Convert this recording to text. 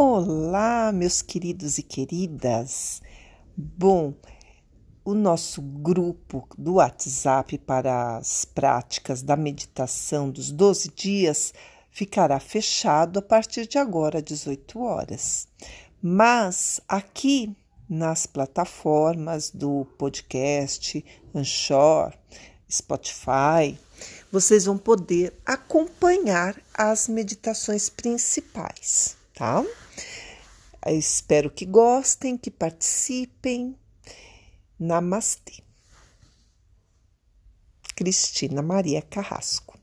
Olá, meus queridos e queridas. Bom, o nosso grupo do WhatsApp para as práticas da meditação dos 12 dias ficará fechado a partir de agora, 18 horas. Mas aqui nas plataformas do podcast, Anchor, Spotify, vocês vão poder acompanhar as meditações principais, tá? Eu espero que gostem, que participem. Namastê. Cristina Maria Carrasco.